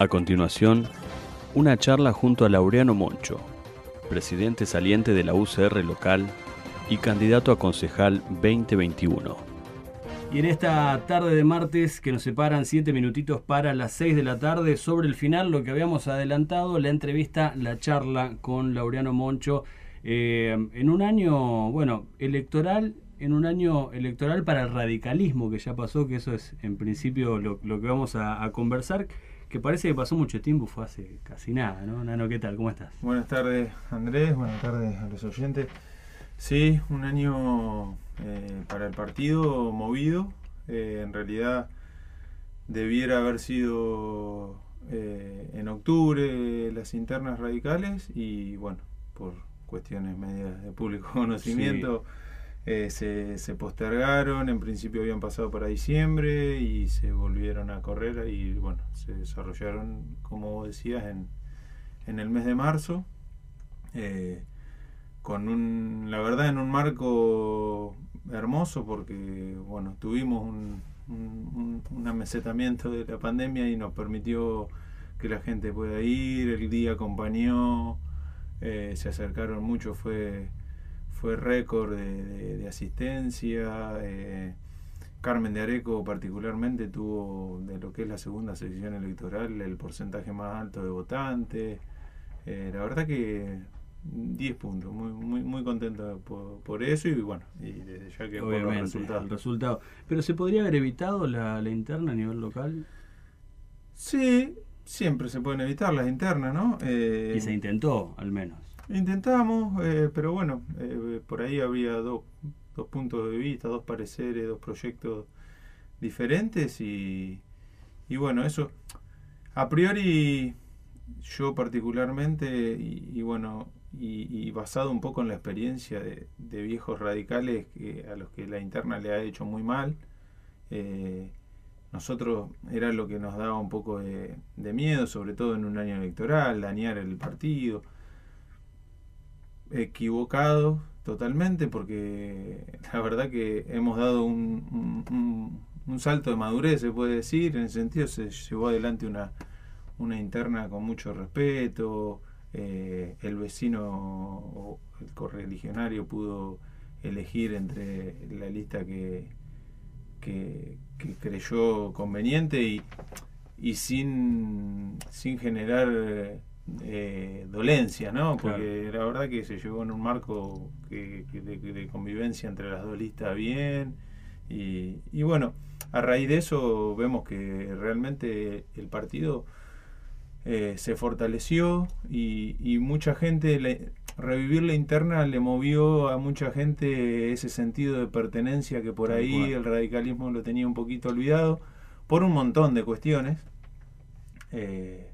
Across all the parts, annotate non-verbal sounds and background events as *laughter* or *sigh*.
A continuación, una charla junto a Laureano Moncho, presidente saliente de la UCR local y candidato a concejal 2021. Y en esta tarde de martes que nos separan siete minutitos para las 6 de la tarde, sobre el final, lo que habíamos adelantado, la entrevista, la charla con Laureano Moncho, eh, en un año, bueno, electoral, en un año electoral para el radicalismo que ya pasó, que eso es en principio lo, que vamos a conversar que parece que pasó mucho tiempo, fue hace casi nada, ¿no? Nano, ¿qué tal? ¿Cómo estás? Buenas tardes, Andrés, buenas tardes a los oyentes. Sí, un año eh, para el partido movido. Eh, en realidad debiera haber sido eh, en octubre las internas radicales y bueno, por cuestiones medias de público *laughs* conocimiento. Eh, se, postergaron, en principio habían pasado para diciembre y se volvieron a correr y bueno, se desarrollaron, como decías, en, en el mes de marzo, eh, con un, la verdad, en un marco hermoso porque bueno, tuvimos un, un, amesetamiento de la pandemia y nos permitió que la gente pueda ir, el día acompañó, eh, se acercaron mucho, fue fue récord de, asistencia. Eh, Carmen de Areco particularmente tuvo de lo que es la segunda sección electoral el porcentaje más alto de votantes. Eh, la verdad que 10 puntos, muy, muy, muy contento por, eso y bueno, y desde ya que por los resultados. Pero ¿se podría haber evitado la, la interna a nivel local? Sí, siempre se pueden evitar las internas, ¿no? Eh, y se intentó, al menos. Intentamos, eh, pero bueno, eh, por ahí había dos, dos puntos de vista, dos pareceres, dos proyectos diferentes y, y bueno, eso a priori yo particularmente y, bueno y, basado un poco en la experiencia de, viejos radicales que, a los que la interna le ha hecho muy mal eh, nosotros era lo que nos daba un poco de, de, miedo sobre todo en un año electoral dañar el partido equivocado totalmente porque *laughs* la verdad que hemos dado un, un, salto de madurez, se puede decir, en ese sentido se llevó adelante una, una interna con mucho respeto, eh, el vecino o el correligionario pudo elegir entre la lista que, que, que creyó conveniente y, y sin, sin generar eh, dolencia, ¿no? Porque la verdad que se llevó en un marco que, de, convivencia entre las dos listas bien. Y, y, bueno, a raíz de eso vemos que realmente el partido eh, se fortaleció y, y mucha gente, le, revivir la interna le movió a mucha gente ese sentido de pertenencia que por ahí el radicalismo lo tenía un poquito olvidado por un montón de cuestiones. Eh,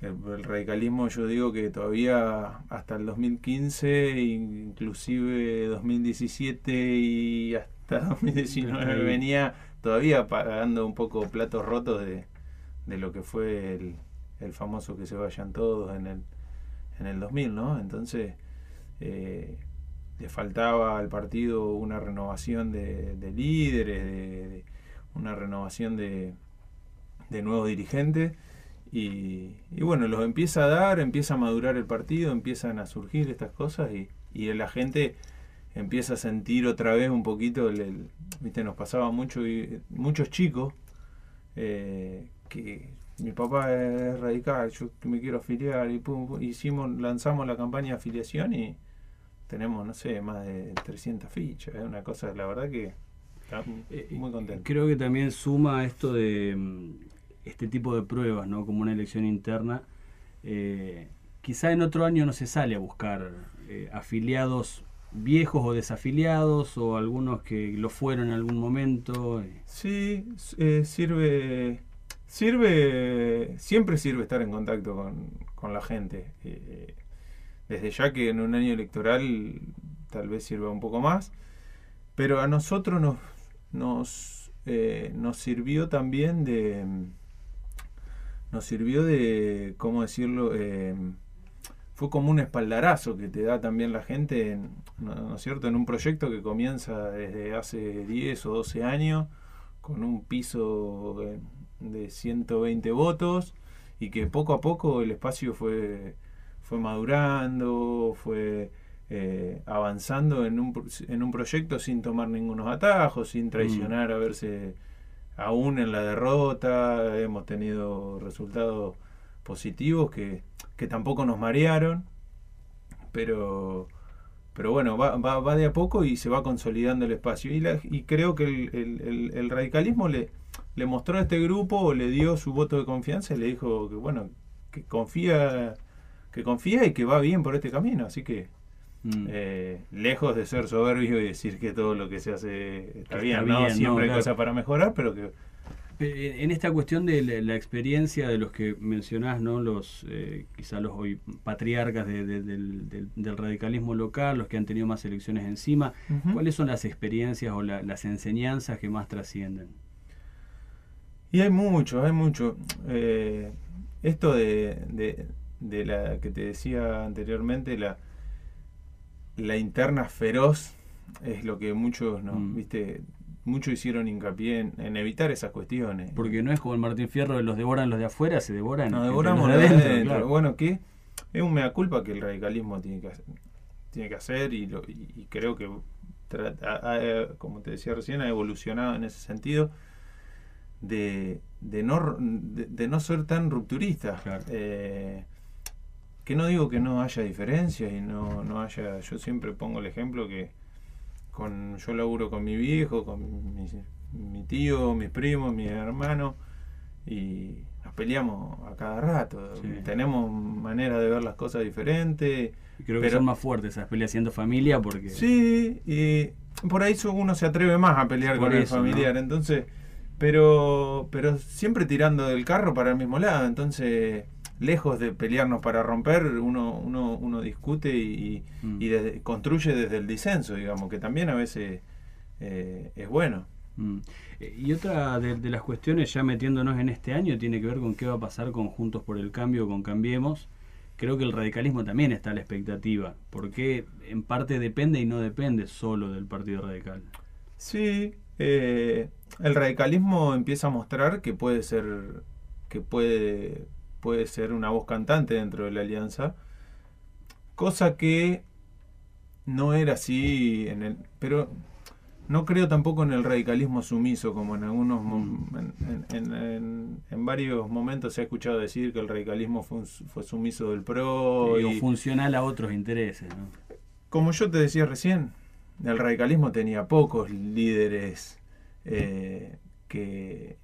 el, radicalismo yo digo que todavía hasta el 2015, inclusive 2017 y hasta *laughs* 2019 venía todavía pagando un poco platos rotos de, de lo que fue el, el, famoso que se vayan todos en el, en el 2000, ¿no? Entonces eh, le faltaba al partido una renovación de, de líderes, de, una renovación de, de nuevos dirigentes y, bueno, los empieza a dar, empieza a madurar el partido, empiezan a surgir estas cosas y, y la gente empieza a sentir otra vez un poquito, el, viste, nos pasaba mucho, y, muchos chicos eh, que mi papá es radical, yo me quiero afiliar y pum, hicimos, lanzamos la campaña de afiliación y tenemos, no sé, más de 300 fichas, es una cosa, la verdad que muy contento. Creo que también suma esto de este tipo de pruebas, ¿no? como una elección interna, eh, quizá en otro año no se sale a buscar eh, afiliados viejos o desafiliados o algunos que lo fueron en algún momento. Sí, eh, sirve Sirve, siempre sirve estar en contacto con, con la gente. Eh, desde ya que en un año electoral tal vez sirva un poco más, pero a nosotros nos, nos, eh, nos sirvió también de, nos sirvió de, ¿cómo decirlo? Eh, fue como un espaldarazo que te da también la gente, ¿no, es cierto?, en un proyecto que comienza desde hace 10 o 12 años, con un piso de 120 votos, y que poco a poco el espacio fue, fue madurando, fue eh, avanzando en un, en un proyecto sin tomar ningunos atajos, sin traicionar a verse aún en la derrota, hemos tenido resultados positivos que, que tampoco nos marearon, pero, pero bueno, va, va, va, de a poco y se va consolidando el espacio. Y, la, y creo que el, el, el, radicalismo le, le mostró a este grupo, le dio su voto de confianza y le dijo que bueno, que confía, que confía y que va bien por este camino. Así que mm. eh, lejos de ser soberbio y decir que todo lo que se hace está, bien, ¿no? Siempre hay cosas para mejorar, pero que eh, en esta cuestión de la, experiencia de los que mencionás, ¿no? los eh, quizá los hoy patriarcas del, radicalismo local, los que han tenido más elecciones encima, ¿cuáles son las experiencias o las enseñanzas que más trascienden? Y hay mucho, hay mucho. Eh, esto de, de, la que te decía anteriormente, la, la interna feroz, es lo que muchos, ¿no? Mm. ¿Viste? muchos hicieron hincapié en, evitar esas cuestiones. Porque no es como el Martín Fierro los devoran los de afuera, se devoran. No, devoramos los de adentro. Bueno, que es un mea culpa que el radicalismo tiene que hacer, tiene que hacer y, y, creo que, como te decía recién, ha evolucionado en ese sentido de, de, no, de, no ser tan rupturista. Eh, que no digo que no haya diferencias y no, no haya, yo siempre pongo el ejemplo que con yo laburo con mi viejo, con mi, tío, mis primos, mi hermano y nos peleamos a cada rato. Tenemos manera de ver las cosas diferentes. creo que son más fuertes esas peleas siendo familia porque... Sí, y por ahí uno se atreve más a pelear con el familiar, entonces... Pero, pero siempre tirando del carro para el mismo lado, entonces lejos de pelearnos para romper, uno, uno, uno discute y, mm. construye desde el disenso, digamos, que también a veces eh, es bueno. Mm. Eh, y otra de, las cuestiones, ya metiéndonos en este año, tiene que ver con qué va a pasar con Juntos por el Cambio, con Cambiemos. Creo que el radicalismo también está a la expectativa, porque en parte depende y no depende solo del Partido Radical. Sí, eh, el radicalismo empieza a mostrar que puede ser, que puede puede ser una voz cantante dentro de la alianza, cosa que no era así en el, pero no creo tampoco en el radicalismo sumiso, como en algunos en, en, varios momentos se ha escuchado decir que el radicalismo fue, fue sumiso del PRO. y, funcional a otros intereses. Como yo te decía recién, el radicalismo tenía pocos líderes eh, que,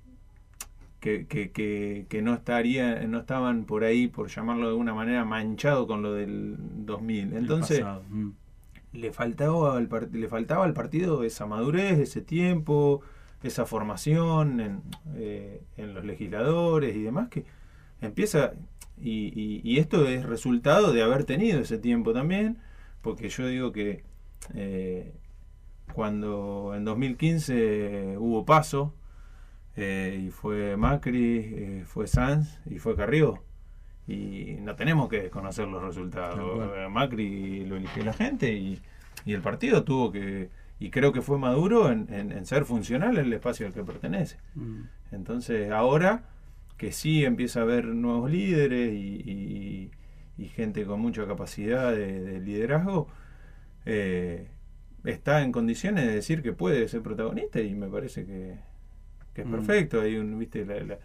que, que, que, no estaría, no estaban por ahí, por llamarlo de alguna manera, manchado con lo del 2000. Entonces, mm. le, faltaba al le faltaba al partido esa madurez, ese tiempo, esa formación en, eh, en los legisladores y demás, que empieza, y, y, esto es resultado de haber tenido ese tiempo también, porque yo digo que eh, cuando en 2015 hubo paso, eh, y fue Macri, eh, fue Sanz y fue Carrió. Y no tenemos que desconocer los resultados. Eh, Macri lo eligió la gente y, el partido tuvo que, y creo que fue maduro en, ser funcional en el espacio al que pertenece. Mm. Entonces ahora que sí empieza a haber nuevos líderes y, gente con mucha capacidad de, liderazgo, está en condiciones de decir que puede ser protagonista y me parece que, que es mm. perfecto. Hay un, viste, la, la,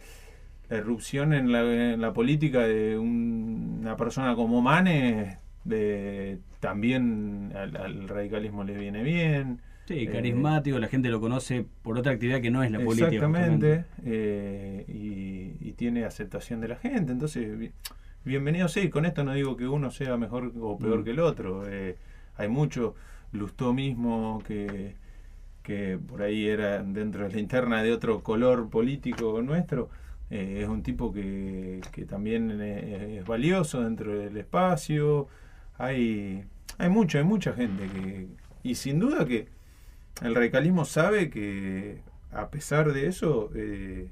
erupción en la, en la, política de una persona como Mane, de, también al, radicalismo le viene bien. Sí, eh, carismático, la gente lo conoce por otra actividad que no es la política. Exactamente, eh, y, tiene aceptación de la gente. Entonces, bienvenido, sí, con esto no digo que uno sea mejor o peor mm. que el otro. Eh, hay mucho, Lustó mismo que que por ahí era dentro de la interna de otro color político nuestro, Eh, es un tipo que, que también es, valioso dentro del espacio. Hay, hay mucha, hay mucha gente que. Y sin duda que el radicalismo sabe que a pesar de eso. Eh,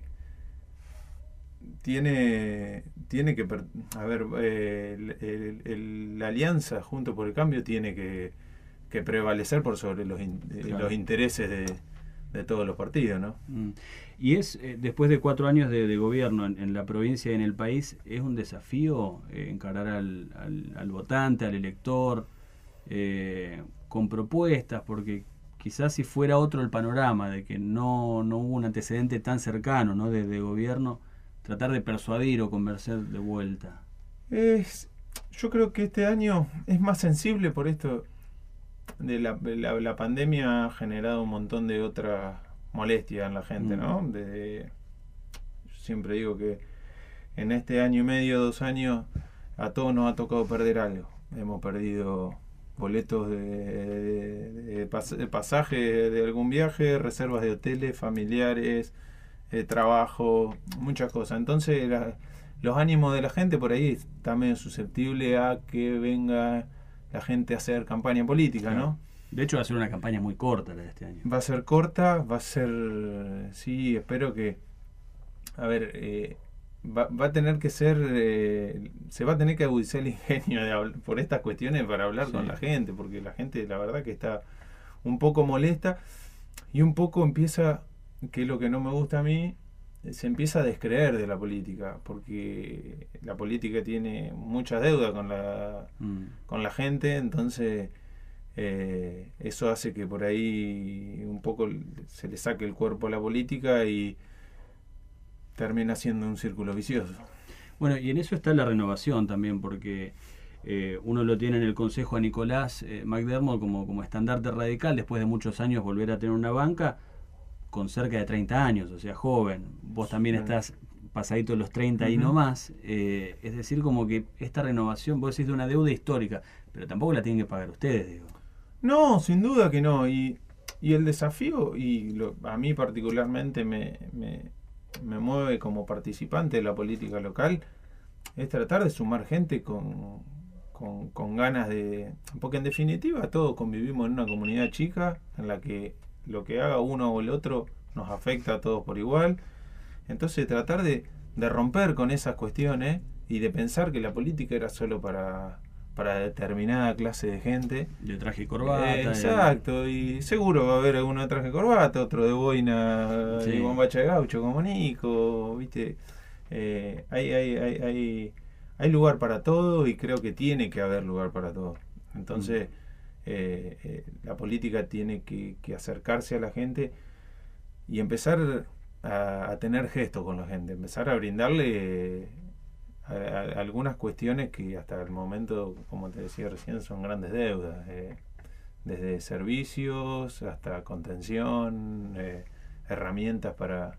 tiene, tiene que, a ver, eh, la alianza junto por el cambio tiene que, que prevalecer por sobre los, los intereses de, de, todos los partidos, ¿no? Mm. Y es, eh, después de cuatro años de, gobierno en, la provincia y en el país, ¿es un desafío eh, encarar al, al, votante, al elector, con propuestas? Porque quizás si fuera otro el panorama, de que no, no hubo un antecedente tan cercano ¿no? de, de gobierno, tratar de persuadir o convencer de vuelta? Es, yo creo que este año es más sensible por esto de la, la, pandemia ha generado un montón de otra molestia en la gente, ¿no? Mm. Desde, siempre digo que en este año y medio, dos años, a todos nos ha tocado perder algo. Hemos perdido boletos de, de pasaje de algún viaje, reservas de hoteles, familiares, eh, trabajo, muchas cosas. Entonces, los ánimos de la gente por ahí está medio susceptible a que venga la gente a hacer campaña política, ¿no? De hecho, va a ser una campaña muy corta la de este año. Va a ser corta, va a ser. Sí, espero que. A ver, eh, va, va, a tener que ser. Eh, se va a tener que agudizar el ingenio de por estas cuestiones para hablar con la gente, porque la gente, la verdad, que está un poco molesta y un poco empieza que es lo que no me gusta a mí, se empieza a descreer de la política, porque la política tiene mucha deuda con la, mm. con la gente, entonces eh, eso hace que por ahí un poco se le saque el cuerpo a la política y termina siendo un círculo vicioso. Bueno, y en eso está la renovación también, porque eh, uno lo tiene en el consejo a Nicolás eh, McDermott como, como estandarte radical, después de muchos años volver a tener una banca con cerca de 30 años, o sea, joven. Vos también estás pasadito de los 30 y no más. Eh, es decir, como que esta renovación, vos decís de una deuda histórica, pero tampoco la tienen que pagar ustedes, digo. No, sin duda que no. Y, y el desafío, y a mí particularmente me, me, me, mueve como participante de la política local, es tratar de sumar gente con, con, con ganas de... Porque en definitiva todos convivimos en una comunidad chica en la que lo que haga uno o el otro nos afecta a todos por igual. Entonces tratar de, de romper con esas cuestiones y de pensar que la política era solo para, para determinada clase de gente. De traje y corbata. exacto, y seguro va a haber alguno de traje y corbata, otro de boina y bombacha de gaucho como Nico, ¿viste? Eh, hay, hay, hay, hay, hay lugar para todo y creo que tiene que haber lugar para todo. Entonces... Mm. Eh, eh, la política tiene que, acercarse a la gente y empezar a, tener gesto con la gente, empezar a brindarle eh, algunas cuestiones que hasta el momento, como te decía recién, son grandes deudas, desde servicios hasta contención, herramientas para,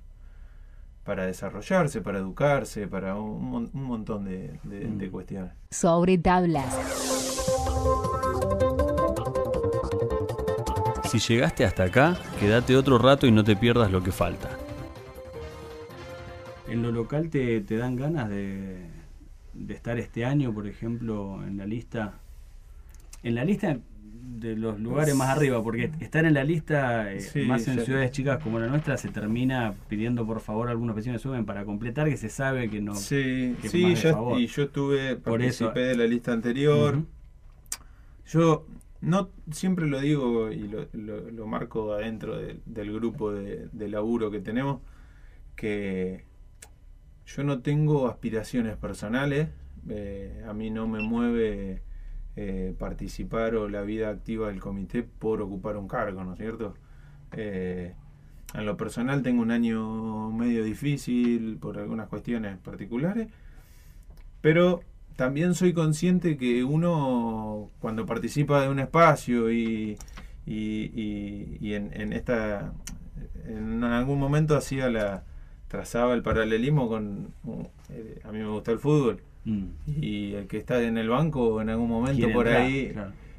para desarrollarse, para educarse, para un, montón de, de, mm. cuestiones. Sobre tablas. Si llegaste hasta acá, quédate otro rato y no te pierdas lo que falta. ¿En lo local te, dan ganas de, estar este año, por ejemplo, en la lista? En la lista de los lugares más arriba, porque estar en la lista, eh, más en ciudades chicas como la nuestra, se termina pidiendo por favor algunos vecinos suben para completar, que se sabe que no. Sí, sí, y yo estuve, por participé de la lista anterior. Yo no siempre lo digo y lo, marco adentro del grupo de, laburo que tenemos, que yo no tengo aspiraciones personales, eh, a mí no me mueve eh, participar o la vida activa del comité por ocupar un cargo, ¿no es cierto? Eh, en lo personal tengo un año medio difícil por algunas cuestiones particulares, pero también soy consciente que uno cuando participa de un espacio y, y, en, esta en algún momento hacía la trazaba el paralelismo con eh, a mí me gusta el fútbol. Mm. y el que está en el banco en algún momento por ahí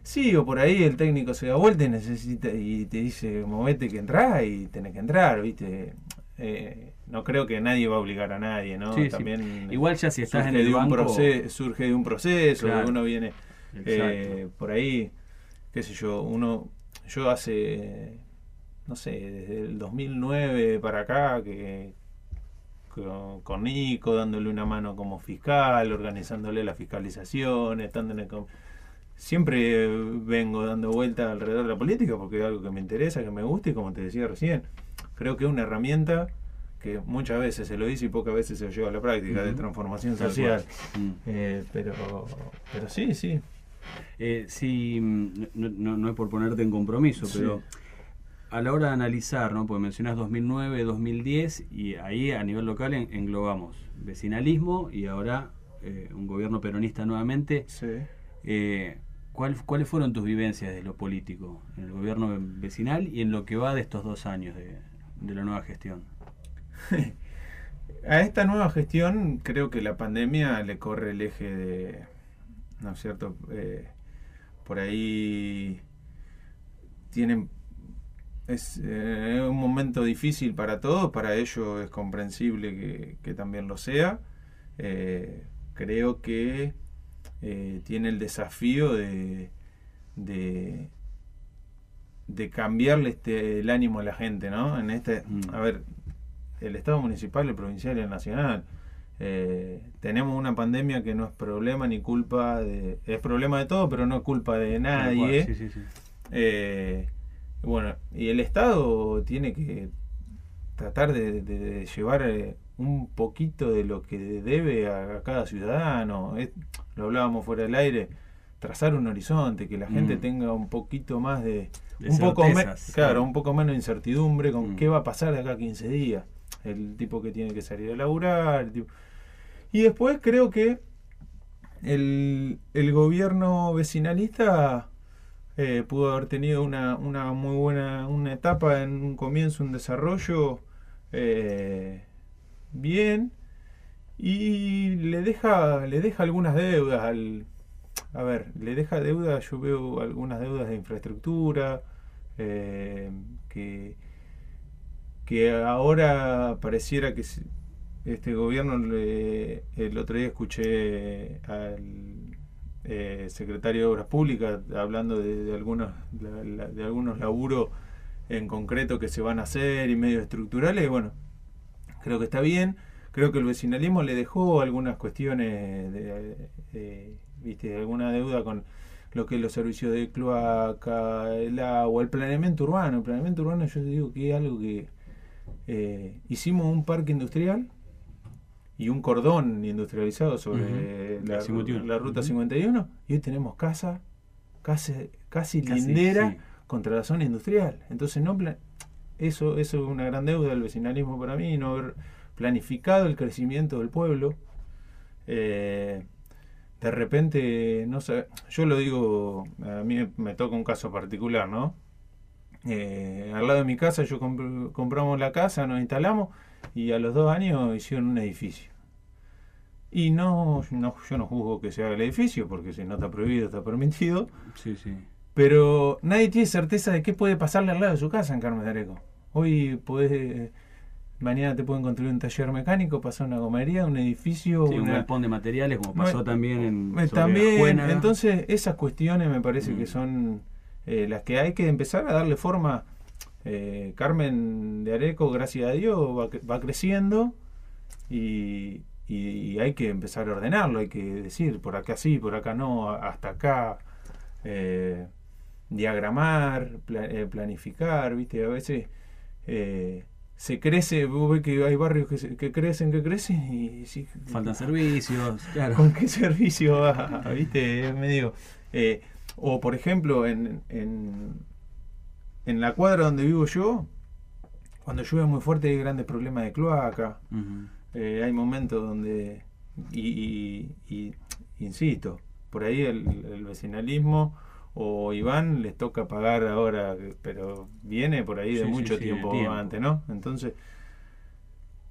sí o por ahí el técnico se da vuelta y necesita y te dice movete que entras y tenés que entrar viste eh, no creo que nadie va a obligar a nadie, ¿no? También Igual ya si estás en el banco... surge de un proceso, uno viene eh, por ahí, qué sé yo, uno... Yo hace, no sé, desde el 2009 para acá, que con, Nico, dándole una mano como fiscal, organizándole la fiscalización, estando en el siempre vengo dando vuelta alrededor de la política porque es algo que me interesa, que me gusta y como te decía recién, creo que es una herramienta que muchas veces se lo dice y pocas veces se lleva a la práctica de transformación social. Mm. Eh, pero, pero sí, sí. Eh, sí, mm, no, no, es por ponerte en compromiso, pero a la hora de analizar, ¿no? porque mencionas 2009, 2010 y ahí a nivel local englobamos vecinalismo y ahora eh, un gobierno peronista nuevamente. Sí. ¿Cuáles fueron tus vivencias de lo político en el gobierno vecinal y en lo que va de estos dos años de, la nueva gestión? *laughs* A esta nueva gestión creo que la pandemia le corre el eje de, ¿no es cierto? Eh, por ahí tienen es eh, un momento difícil para todos, para ellos es comprensible que, también lo sea. Eh, creo que tiene el desafío de, de, cambiarle este, el ánimo a la gente, ¿no? En este, a ver, el Estado municipal, el provincial y el nacional. Eh, tenemos una pandemia que no es problema ni culpa de... Es problema de todo, pero no es culpa de nadie. Eh, bueno, y el Estado tiene que tratar de, llevar un poquito de lo que debe a, cada ciudadano lo hablábamos fuera del aire, trazar un horizonte, que la gente mm. tenga un poquito más de... un poco claro, un poco menos de incertidumbre con mm. qué va a pasar de acá a 15 días. El tipo que tiene que salir a laburar. Y después creo que el, el gobierno vecinalista eh, pudo haber tenido una, una, muy buena una etapa en un comienzo, un desarrollo eh, bien y le deja, le deja algunas deudas al. A ver, le deja deudas, yo veo algunas deudas de infraestructura, eh, que, que ahora pareciera que este gobierno, el otro día escuché al eh, secretario de Obras Públicas hablando de, algunos, de algunos laburos en concreto que se van a hacer y medios estructurales, bueno, creo que está bien. Creo que el vecinalismo le dejó algunas cuestiones de, viste alguna deuda con lo que es los servicios de cloaca el agua el planeamiento urbano. El planeamiento urbano yo digo que es algo que eh, hicimos un parque industrial y un cordón industrializado sobre la, ruta 51 y hoy tenemos casa casi casi, lindera contra la zona industrial. Entonces no eso eso es una gran deuda del vecinalismo para mí no haber planificado el crecimiento del pueblo. Eh, de repente, no sé, yo lo digo, a mí me toca un caso particular, ¿no? Eh, al lado de mi casa, yo compramos la casa, nos instalamos y a los dos años hicieron un edificio. Y no, no, yo no juzgo que se haga el edificio, porque si no está prohibido, está permitido. Sí, sí. Pero nadie tiene certeza de qué puede pasarle al lado de su casa en Carmen de Areco. Hoy podés Mañana te pueden construir un taller mecánico, pasar una gomería, un edificio. un galpón de materiales, como pasó también en. Eh, también, entonces, esas cuestiones me parece que mm. son eh, las que hay que empezar a darle forma. Eh, Carmen de Areco, gracias a Dios, va, creciendo y, hay que empezar a ordenarlo. Hay que decir por acá sí, por acá no, hasta acá. diagramar, planificar, ¿viste? A veces se crece, vos ves que hay barrios que, que crecen, que crecen y sí, faltan servicios, claro. ¿Con qué *laughs* servicio va? ¿Viste? medio. Eh, o por ejemplo, en, en, en, la cuadra donde vivo yo, cuando llueve muy fuerte hay grandes problemas de cloaca. Eh, hay momentos donde. Y, y, insisto, por ahí el, el vecinalismo o Iván les toca pagar ahora, pero viene por ahí de mucho tiempo, antes, ¿no? Entonces,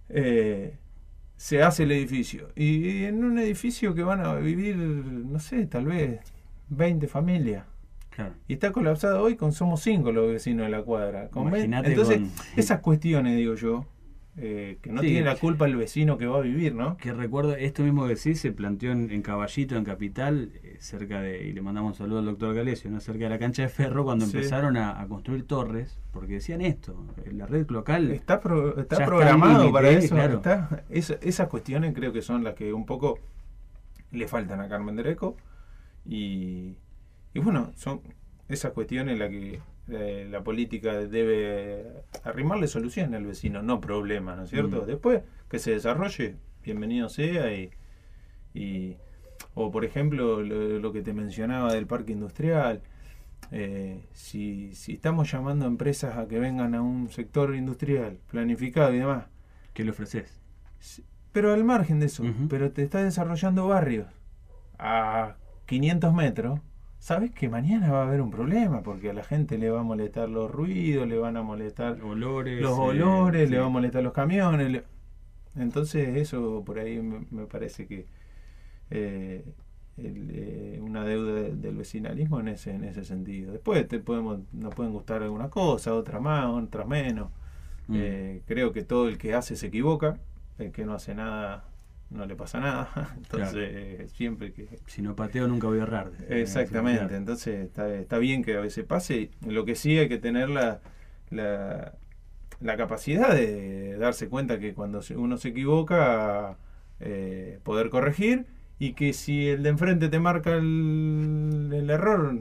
eh, se hace el edificio. Y en un edificio que van a vivir, no sé, tal vez 20 familias. Y está colapsado hoy con somos cinco los vecinos de la cuadra. Con Entonces, *laughs* esas cuestiones, digo yo, eh, que no tiene la culpa el vecino que va a vivir, ¿no? Que recuerdo, esto mismo que sí se planteó en, Caballito, en Capital, eh, cerca de, y le mandamos un saludo al doctor Galesio, ¿no? cerca de la cancha de Ferro, cuando empezaron a, construir torres, porque decían esto, la red local... Está, está programado para eso, está, esas cuestiones creo que son las que un poco le faltan a Carmen Dereco, y, y bueno, son esas cuestiones las que eh, la política debe arrimarle soluciones al vecino, no problemas, ¿no es cierto? Mm. Después que se desarrolle, bienvenido sea y, y o por ejemplo lo, que te mencionaba del parque industrial, eh, si, si estamos llamando a empresas a que vengan a un sector industrial planificado y demás. ¿Qué le ofreces? Pero al margen de eso, pero te está desarrollando barrios a 500 metros sabes que mañana va a haber un problema porque a la gente le va a molestar los ruidos, le van a molestar olores, los olores, le va a molestar los camiones. Entonces eso por ahí me, parece que eh, eh, una deuda del vecinalismo en ese en ese sentido. Después te podemos nos pueden gustar algunas cosas, otras más, otras menos. Mm. Eh, creo que todo el que hace se equivoca, el que no hace nada no le pasa nada. *laughs* Entonces, siempre que. Si no pateo, nunca voy a errar. Exactamente. Entonces, está, está, bien que a veces pase. Lo que sí hay que tener la, la, la capacidad de darse cuenta que cuando uno se equivoca, eh, poder corregir. Y que si el de enfrente te marca el, el error,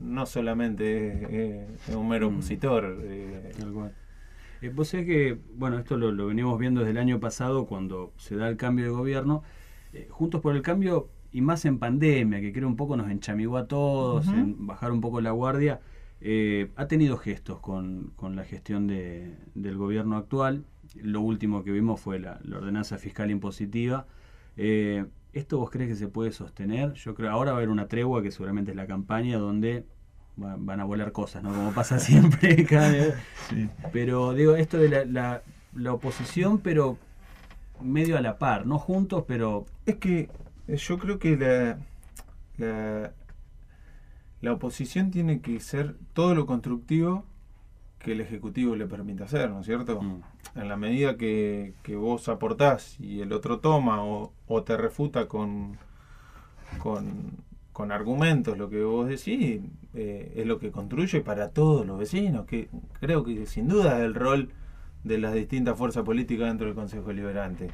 no solamente es, un mero mm. opositor. Eh, eh, vos sabés que, bueno, esto lo, venimos viendo desde el año pasado cuando se da el cambio de gobierno. Eh, Juntos por el Cambio, y más en pandemia, que creo un poco nos enchamigó a todos, en bajar un poco la guardia, eh, ha tenido gestos con, con la gestión de, del gobierno actual. Lo último que vimos fue la, ordenanza fiscal impositiva. ¿Esto vos crees que se puede sostener? Yo creo ahora va a haber una tregua que seguramente es la campaña donde van a volar cosas, ¿no? Como pasa *laughs* siempre. Pero digo, esto de la, la, oposición, pero medio a la par, no juntos, pero... Es que eh, yo creo que la, la, la oposición tiene que ser todo lo constructivo que el Ejecutivo le permita hacer, ¿no es cierto? Mm. En la medida que, que, vos aportás y el otro toma o, o te refuta con, con, con argumentos lo que vos decís, eh, es lo que construye para todos los vecinos, que creo que sin duda es el rol de las distintas fuerzas políticas dentro del Consejo Liberante.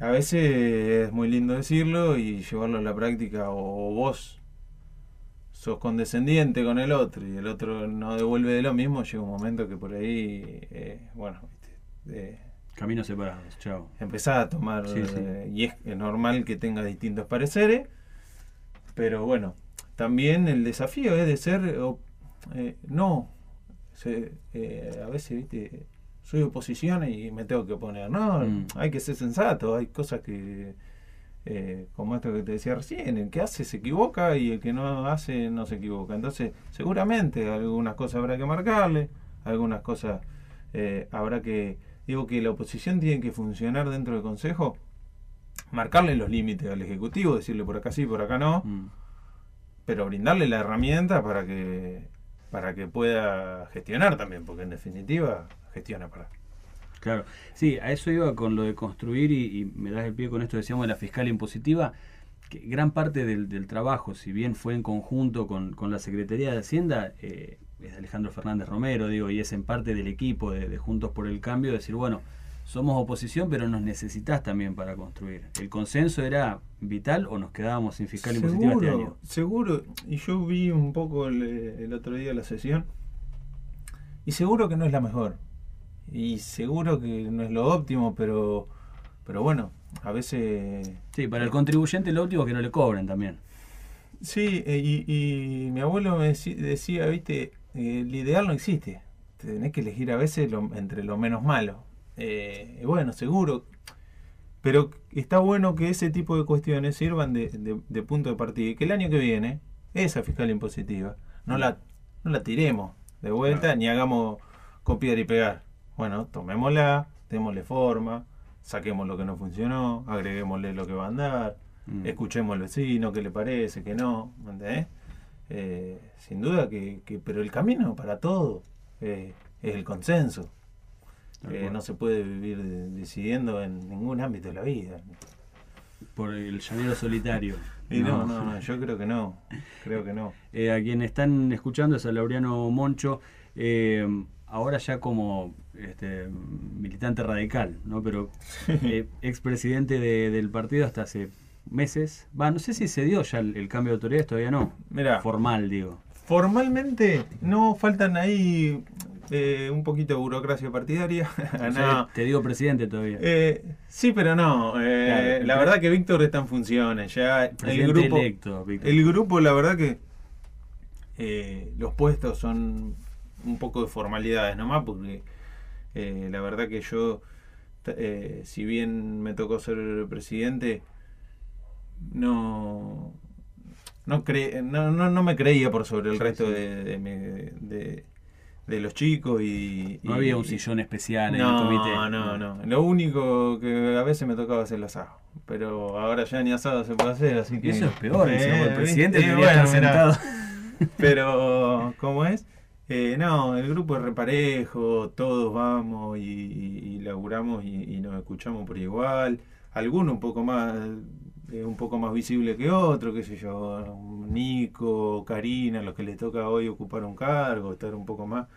A veces es muy lindo decirlo y llevarlo a la práctica, o vos sos condescendiente con el otro y el otro no devuelve de lo mismo, llega un momento que por ahí, eh, bueno, Caminos separados, chao. Empezás a tomar, eh, y es normal que tenga distintos pareceres, pero bueno, también el desafío es de ser, eh, no, eh, a veces, viste, soy oposición y me tengo que oponer. No, mm. hay que ser sensato, hay cosas que, eh, como esto que te decía recién, el que hace se equivoca y el que no hace no se equivoca. Entonces, seguramente algunas cosas habrá que marcarle, algunas cosas habrá que, digo que la oposición tiene que funcionar dentro del Consejo marcarle los límites al Ejecutivo, decirle por acá sí, por acá no, mm. pero brindarle la herramienta para que, para que pueda gestionar también, porque en definitiva gestiona para... Claro, sí, a eso iba con lo de construir y, me das el pie con esto, decíamos, de la fiscal impositiva, que gran parte del, trabajo, si bien fue en conjunto con, con la Secretaría de Hacienda, eh, es de Alejandro Fernández Romero, digo, y es en parte del equipo de, de Juntos por el Cambio, decir, bueno, somos oposición, pero nos necesitas también para construir. ¿El consenso era vital o nos quedábamos sin fiscal impositiva este año? Seguro, y yo vi un poco el, otro día la sesión, y seguro que no es la mejor, y seguro que no es lo óptimo, pero, pero bueno, a veces... Sí, para el contribuyente lo óptimo es que no le cobren también. Sí, e, y, mi abuelo me decía, viste, el ideal no existe, tenés que elegir a veces entre lo menos malo eh, bueno, seguro. Pero está bueno que ese tipo de cuestiones sirvan de, punto de partida y que el año que viene, esa fiscal impositiva, no la, no la tiremos de vuelta ni hagamos copiar y pegar. Bueno, tomémosla, démosle forma, saquemos lo que no funcionó, agreguémosle lo que va a andar, mm. escuchemos al vecino, qué le parece, qué no, eh, sin duda que, pero el camino para todo eh, es el consenso. Eh, no se puede vivir decidiendo en ningún ámbito de la vida. Por el llanero solitario. *laughs* Y no, no, no, yo creo que no. Creo que no. *laughs* Eh, a quien están escuchando es a Laureano Moncho. Eh, ahora ya como este, militante radical, ¿no? Pero *laughs* expresidente de, del partido hasta hace meses. Va, no sé si se dio ya el, cambio de autoridades, todavía no. Mira, formal, digo. Formalmente no faltan ahí eh, un poquito de burocracia partidaria. *laughs* Te digo presidente todavía. Eh, sí, pero no. Eh, la verdad que Víctor está en funciones. Ya el grupo, electo, el grupo, la verdad que los puestos son un poco de formalidades nomás, porque la verdad que yo, si bien me tocó ser presidente, no no, no, no, me creía por sobre el resto de, de, los chicos y, no había un sillón especial en el comité. no no. no. Lo único que a veces me tocaba hacer el asado. Pero ahora ya ni asado se puede hacer así que eso es peor eh, el presidente eh, sentado. *laughs* Pero cómo es eh, no, el grupo es reparejo, todos vamos y, y laburamos y, y, nos escuchamos por igual. Algunos un poco más un poco más visible que otro, qué sé yo, Nico, Karina, los que les toca hoy ocupar un cargo, estar un poco más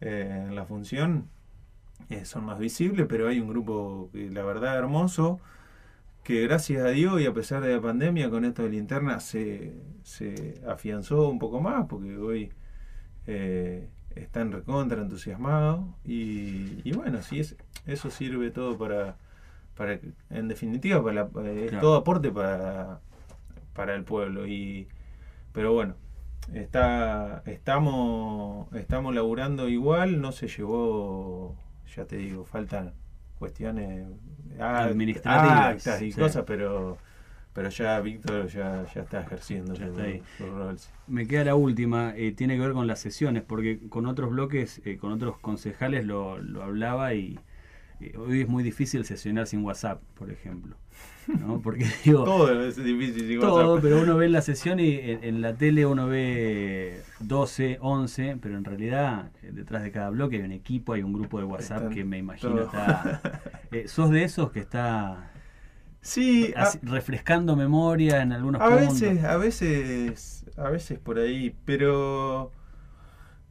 eh, en la función, eh, son más visibles, pero hay un grupo la verdad hermoso, que gracias a Dios y a pesar de la pandemia con esto de linterna se, se afianzó un poco más, porque hoy eh, están recontra entusiasmados y, y bueno, sí, es, eso sirve todo para para en definitiva para eh, todo aporte para, para el pueblo. Y pero bueno está estamos estamos laburando igual no se llevó ya te digo faltan cuestiones administrativas y cosas pero pero ya Víctor ya, ya está ejerciendo ya Me queda la última, eh, tiene que ver con las sesiones, porque con otros bloques, eh, con otros concejales lo, lo hablaba y, hoy es muy difícil sesionar sin WhatsApp, por ejemplo. ¿no? *laughs* Porque digo, todo es difícil sin todo, pero uno ve la sesión y en, la tele uno ve 12, 11, pero en realidad eh, detrás de cada bloque hay un equipo, hay un grupo de WhatsApp que me imagino está... *laughs* Eh, ¿Sos de esos que está sí, refrescando memoria en algunos a veces, a veces, a veces por ahí, pero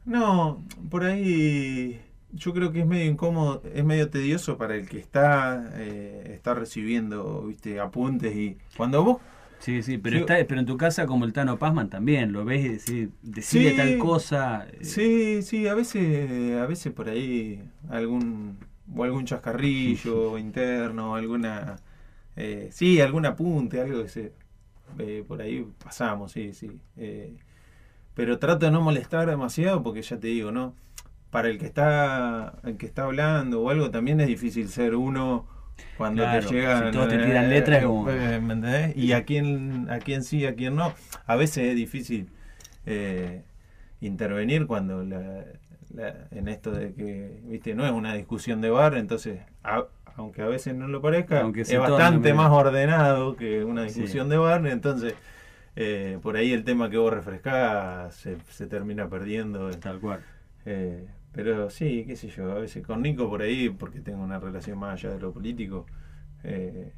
no, por ahí yo creo que es medio incómodo, es medio tedioso para el que está, eh, está recibiendo viste apuntes y cuando vos Sí, sí, pero está, pero en tu casa como el Tano Pazman también, lo ves y decís, decide tal cosa. Eh. Sí, sí, a veces, a veces por ahí algún o algún chascarrillo interno, alguna eh, sí, algún apunte, algo que se eh, por ahí pasamos, sí, sí. Eh, pero trato de no molestar demasiado porque ya te digo, ¿no? Para el que está el que está hablando o algo también es difícil ser uno cuando te llegan si todos te tiran letras como... Eh, ¿me entendés? y a quién a quién sí a quién no. A veces es difícil eh, intervenir cuando la, en esto de que viste no es una discusión de bar entonces aunque a veces no lo parezca es bastante más ordenado que una discusión de bar entonces eh, por ahí el tema que vos refrescás se, se termina perdiendo tal cual. Eh, pero sí, qué sé yo, a veces con Nico por ahí, porque tengo una relación más allá de lo político, eh,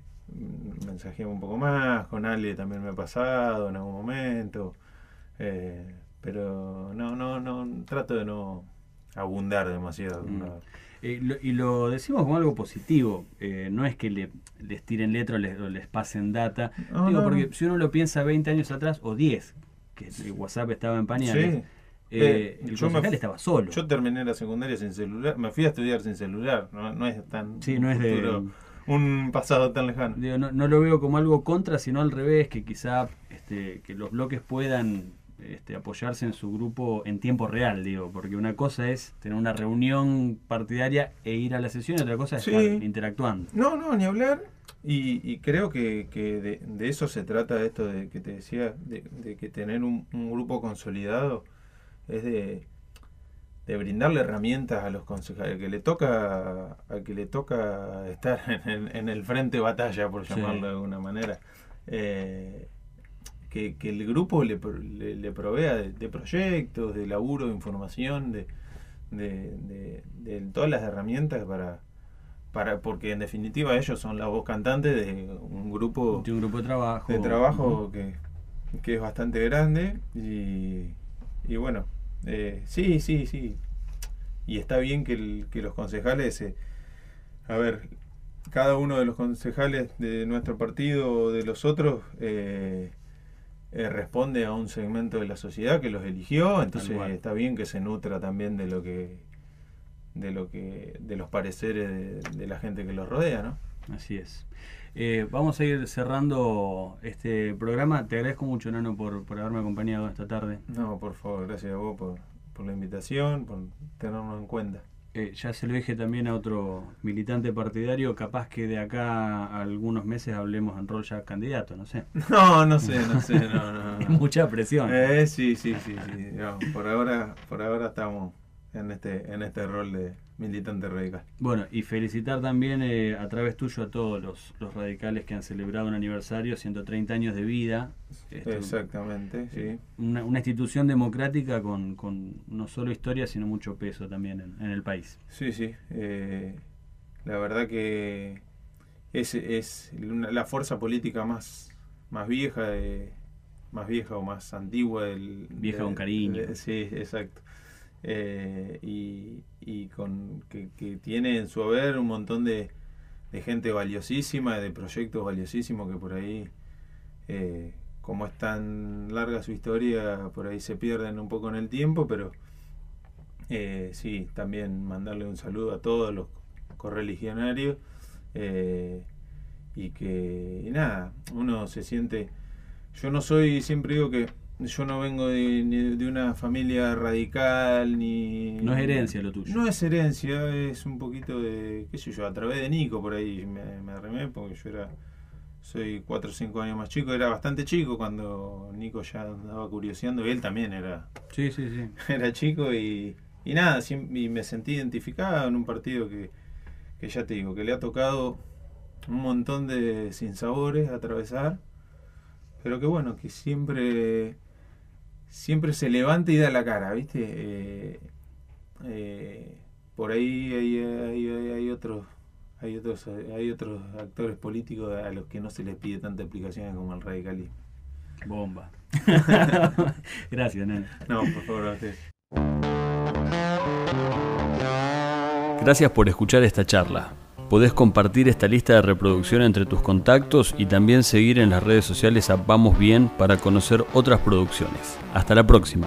mensajeamos un poco más, con Ale también me ha pasado en algún momento, eh, pero no, no, no, trato de no abundar demasiado. Mm. Eh, y lo decimos como algo positivo, eh, no es que le, les tiren letras o les, pasen data, digo, porque si uno lo piensa 20 años atrás o 10, que el WhatsApp estaba en pañales. Eh, el yo estaba solo. Yo terminé la secundaria sin celular, me fui a estudiar sin celular, no, no es tan sí, no es de, un pasado tan lejano. no, no, lo veo como algo contra, sino al revés, que quizá este, que los bloques puedan este, apoyarse en su grupo en tiempo real, digo, porque una cosa es tener una reunión partidaria e ir a la sesión, y otra cosa es estar interactuando. No, no, ni hablar. Y, y creo que, que de, de, eso se trata esto de que te decía, de, de que tener un, un grupo consolidado es de, de brindarle herramientas a los concejales, que le toca, a que le toca estar *laughs* en el, frente de batalla, por llamarlo de alguna manera. Eh, que, el grupo le, le, provea de, proyectos, de laburo, de información, de, de, de, todas las herramientas para, para porque en definitiva ellos son la voz cantante de un grupo de un grupo de trabajo. de trabajo que, que, es bastante grande y, y bueno eh, sí sí sí y está bien que, que los concejales eh, a ver cada uno de los concejales de nuestro partido o de los otros eh, eh, responde a un segmento de la sociedad que los eligió, entonces está bien que se nutra también de lo que de lo que de los pareceres de, la gente que los rodea, ¿no? Así es. Eh, vamos a ir cerrando este programa. Te agradezco mucho, Nano, por, por haberme acompañado esta tarde. No, por favor, gracias a vos por, por la invitación, por tenernos en cuenta. Eh, ya se lo dije también a otro militante partidario, capaz que de acá a algunos meses hablemos en rol ya candidato, no sé. *laughs* No, no sé, no sé, no, no, *laughs* Mucha presión. Eh, sí, sí, sí, sí. por ahora, por ahora estamos en este, en este rol de, militante radical. Bueno, y felicitar también eh, a través tuyo a todos los, los, radicales que han celebrado un aniversario, 130 años de vida. Exactamente, sí. Una, una, institución democrática con, con no solo historia, sino mucho peso también en, el país. Sí, sí. Eh, la verdad que es, es la fuerza política más, más vieja de, más vieja o más antigua del vieja con cariño sí exacto eh, y, con que, tiene en su haber un montón de, gente valiosísima, de proyectos valiosísimos que por ahí, eh, como es tan larga su historia, por ahí se pierden un poco en el tiempo, pero eh, sí, también mandarle un saludo a todos los correligionarios y que, nada, uno se siente, yo no soy, siempre digo que yo no vengo de, de, una familia radical ni... No es herencia lo tuyo. No es herencia, es un poquito de, qué sé yo, a través de Nico por ahí me, me arremé porque yo era, soy 4 o 5 años más chico, era bastante chico cuando Nico ya andaba curioseando y él también era... Sí, sí, sí. *laughs* Era chico y, y nada, y me sentí identificado en un partido que, que ya te digo, que le ha tocado un montón de sinsabores atravesar, pero que bueno, que siempre siempre se levanta y da la cara, ¿viste? Eh, eh, por ahí hay, hay, hay, otros hay otros hay otros actores políticos a los que no se les pide tanta explicación como el radicalismo. Bomba. *laughs* Gracias, Nene. No, por favor, a usted. Gracias por escuchar esta charla. Podés compartir esta lista de reproducción entre tus contactos y también seguir en las redes sociales a Vamos Bien para conocer otras producciones. Hasta la próxima.